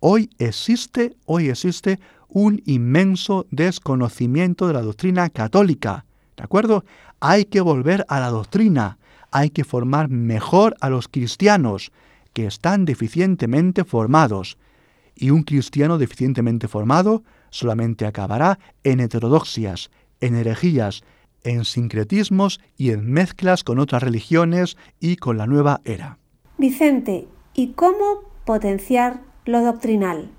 Hoy existe, hoy existe un inmenso desconocimiento de la doctrina católica. ¿De acuerdo? Hay que volver a la doctrina, hay que formar mejor a los cristianos que están deficientemente formados. Y un cristiano deficientemente formado solamente acabará en heterodoxias, en herejías, en sincretismos y en mezclas con otras religiones y con la nueva era. Vicente, ¿y cómo potenciar lo doctrinal?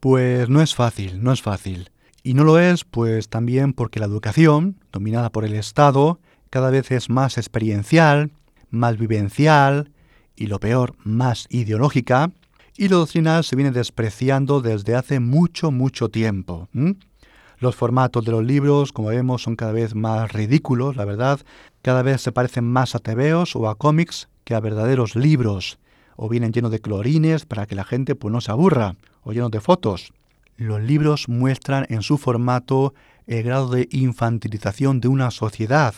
Pues no es fácil, no es fácil. Y no lo es, pues también porque la educación, dominada por el Estado, cada vez es más experiencial, más vivencial y lo peor, más ideológica, y lo doctrinal se viene despreciando desde hace mucho, mucho tiempo. Los formatos de los libros, como vemos, son cada vez más ridículos, la verdad. Cada vez se parecen más a tebeos o a cómics que a verdaderos libros, o vienen llenos de clorines para que la gente pues, no se aburra llenos de fotos. Los libros muestran en su formato el grado de infantilización de una sociedad,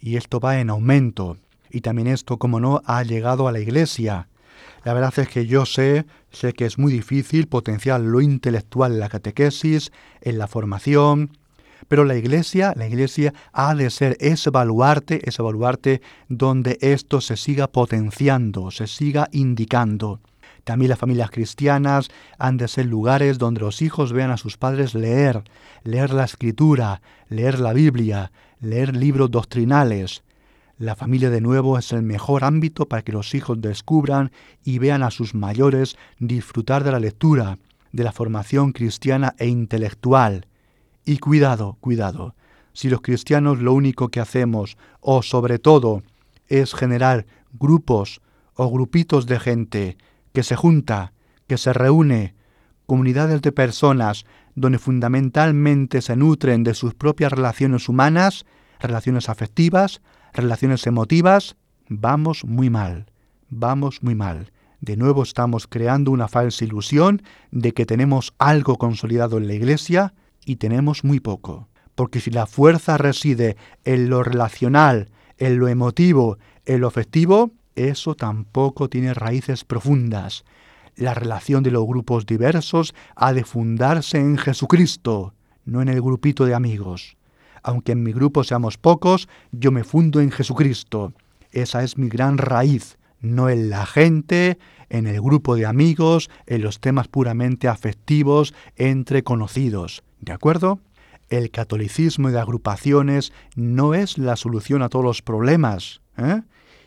y esto va en aumento. Y también esto, como no, ha llegado a la iglesia. La verdad es que yo sé, sé que es muy difícil potenciar lo intelectual en la catequesis, en la formación, pero la iglesia, la iglesia ha de ser ese baluarte, ese baluarte donde esto se siga potenciando, se siga indicando. También las familias cristianas han de ser lugares donde los hijos vean a sus padres leer, leer la escritura, leer la Biblia, leer libros doctrinales. La familia de nuevo es el mejor ámbito para que los hijos descubran y vean a sus mayores disfrutar de la lectura, de la formación cristiana e intelectual. Y cuidado, cuidado, si los cristianos lo único que hacemos, o sobre todo, es generar grupos o grupitos de gente que se junta, que se reúne, comunidades de personas donde fundamentalmente se nutren de sus propias relaciones humanas, relaciones afectivas, relaciones emotivas, vamos muy mal, vamos muy mal. De nuevo estamos creando una falsa ilusión de que tenemos algo consolidado en la Iglesia y tenemos muy poco. Porque si la fuerza reside en lo relacional, en lo emotivo, en lo afectivo, eso tampoco tiene raíces profundas. La relación de los grupos diversos ha de fundarse en Jesucristo, no en el grupito de amigos. Aunque en mi grupo seamos pocos, yo me fundo en Jesucristo. Esa es mi gran raíz, no en la gente, en el grupo de amigos, en los temas puramente afectivos entre conocidos. ¿De acuerdo? El catolicismo de agrupaciones no es la solución a todos los problemas. ¿eh?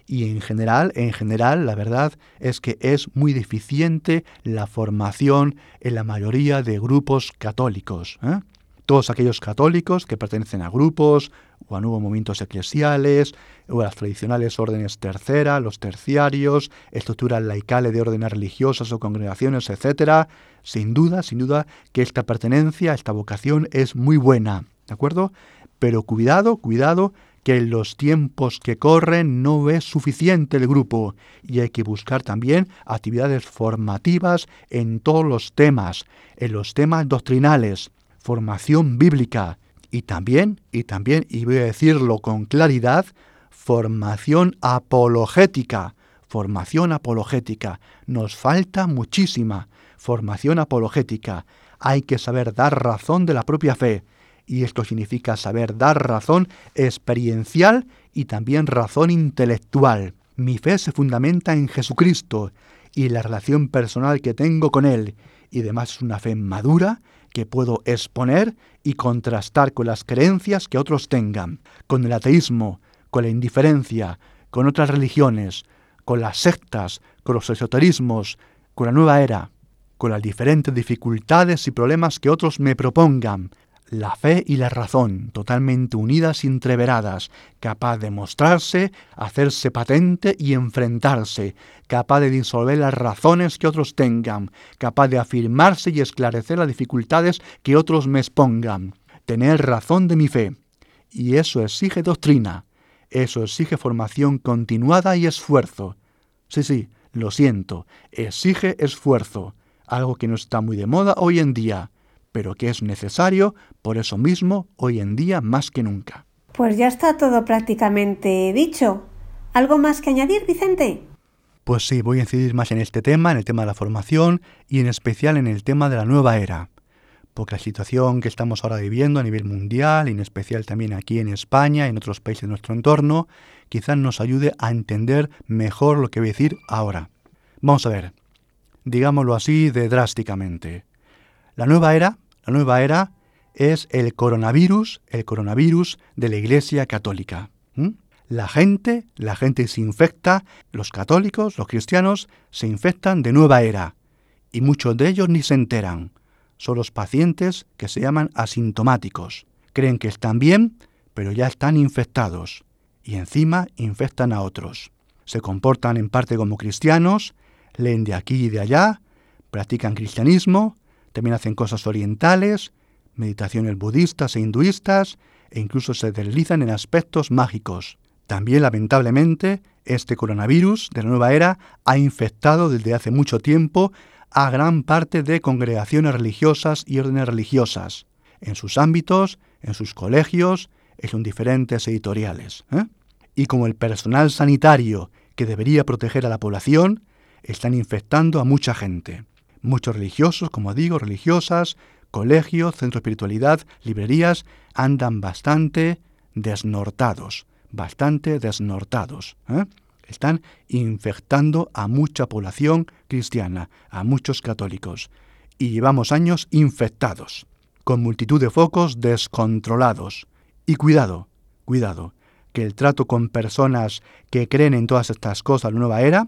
Y en general, en general, la verdad es que es muy deficiente la formación en la mayoría de grupos católicos. ¿eh? todos aquellos católicos que pertenecen a grupos o a nuevos movimientos eclesiales o a las tradicionales órdenes tercera, los terciarios, estructuras laicales de órdenes religiosas o congregaciones, etc. Sin duda, sin duda que esta pertenencia, esta vocación es muy buena, ¿de acuerdo? Pero cuidado, cuidado, que en los tiempos que corren no es suficiente el grupo y hay que buscar también actividades formativas en todos los temas, en los temas doctrinales, formación bíblica y también, y también, y voy a decirlo con claridad, formación apologética. Formación apologética. Nos falta muchísima formación apologética. Hay que saber dar razón de la propia fe. Y esto significa saber dar razón experiencial y también razón intelectual. Mi fe se fundamenta en Jesucristo y la relación personal que tengo con Él. Y además es una fe madura que puedo exponer y contrastar con las creencias que otros tengan, con el ateísmo, con la indiferencia, con otras religiones, con las sectas, con los esoterismos, con la nueva era, con las diferentes dificultades y problemas que otros me propongan, la fe y la razón, totalmente unidas y entreveradas, capaz de mostrarse, hacerse patente y enfrentarse, capaz de disolver las razones que otros tengan, capaz de afirmarse y esclarecer las dificultades que otros me expongan, tener razón de mi fe. Y eso exige doctrina, eso exige formación continuada y esfuerzo. Sí, sí, lo siento, exige esfuerzo, algo que no está muy de moda hoy en día pero que es necesario por eso mismo hoy en día más que nunca. Pues ya está todo prácticamente dicho. ¿Algo más que añadir, Vicente? Pues sí, voy a incidir más en este tema, en el tema de la formación y en especial en el tema de la nueva era. Porque la situación que estamos ahora viviendo a nivel mundial, y en especial también aquí en España y en otros países de nuestro entorno, quizás nos ayude a entender mejor lo que voy a decir ahora. Vamos a ver, digámoslo así de drásticamente. La nueva era la nueva era es el coronavirus, el coronavirus de la Iglesia Católica. La gente, la gente se infecta, los católicos, los cristianos, se infectan de nueva era. Y muchos de ellos ni se enteran. Son los pacientes que se llaman asintomáticos. Creen que están bien, pero ya están infectados. Y encima infectan a otros. Se comportan en parte como cristianos, leen de aquí y de allá, practican cristianismo, también hacen cosas orientales, meditaciones budistas e hinduistas, e incluso se deslizan en aspectos mágicos. También, lamentablemente, este coronavirus de la nueva era ha infectado desde hace mucho tiempo a gran parte de congregaciones religiosas y órdenes religiosas, en sus ámbitos, en sus colegios, en diferentes editoriales. ¿eh? Y como el personal sanitario que debería proteger a la población, están infectando a mucha gente. Muchos religiosos, como digo, religiosas, colegios, centro de espiritualidad, librerías, andan bastante desnortados, bastante desnortados. ¿eh? Están infectando a mucha población cristiana, a muchos católicos. Y llevamos años infectados, con multitud de focos descontrolados. Y cuidado, cuidado, que el trato con personas que creen en todas estas cosas de la nueva era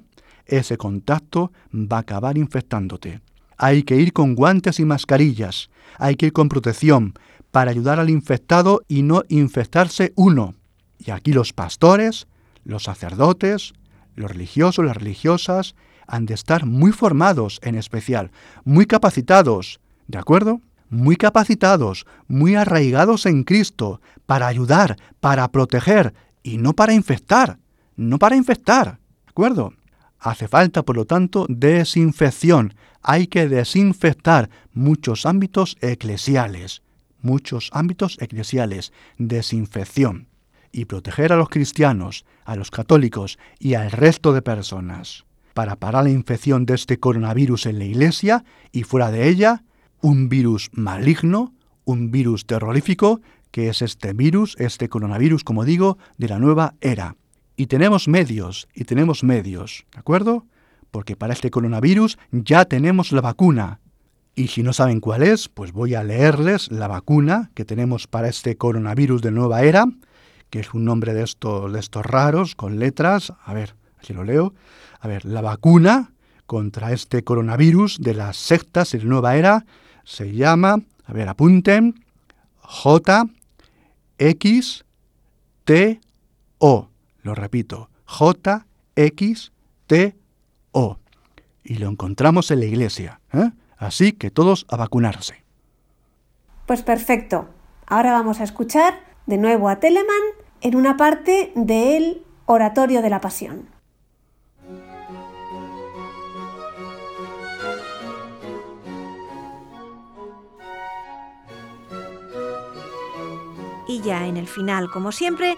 ese contacto va a acabar infectándote. Hay que ir con guantes y mascarillas, hay que ir con protección para ayudar al infectado y no infectarse uno. Y aquí los pastores, los sacerdotes, los religiosos, las religiosas, han de estar muy formados en especial, muy capacitados, ¿de acuerdo? Muy capacitados, muy arraigados en Cristo, para ayudar, para proteger y no para infectar, no para infectar, ¿de acuerdo? Hace falta, por lo tanto, desinfección. Hay que desinfectar muchos ámbitos eclesiales, muchos ámbitos eclesiales, desinfección, y proteger a los cristianos, a los católicos y al resto de personas. Para parar la infección de este coronavirus en la iglesia y fuera de ella, un virus maligno, un virus terrorífico, que es este virus, este coronavirus, como digo, de la nueva era. Y tenemos medios, y tenemos medios, ¿de acuerdo? Porque para este coronavirus ya tenemos la vacuna. Y si no saben cuál es, pues voy a leerles la vacuna que tenemos para este coronavirus de nueva era, que es un nombre de estos, de estos raros, con letras. A ver, si lo leo. A ver, la vacuna contra este coronavirus de las sectas de nueva era se llama, a ver, apunten, J, X, T, O. Lo repito, J, X, T, O. Y lo encontramos en la iglesia. ¿eh? Así que todos a vacunarse. Pues perfecto. Ahora vamos a escuchar de nuevo a Telemann en una parte del Oratorio de la Pasión. Y ya en el final, como siempre,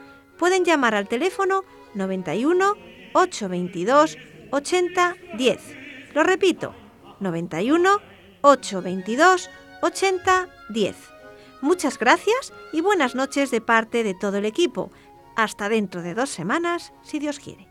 pueden llamar al teléfono 91 822 80 10. Lo repito, 91 822 80 10. Muchas gracias y buenas noches de parte de todo el equipo. Hasta dentro de dos semanas, si Dios quiere.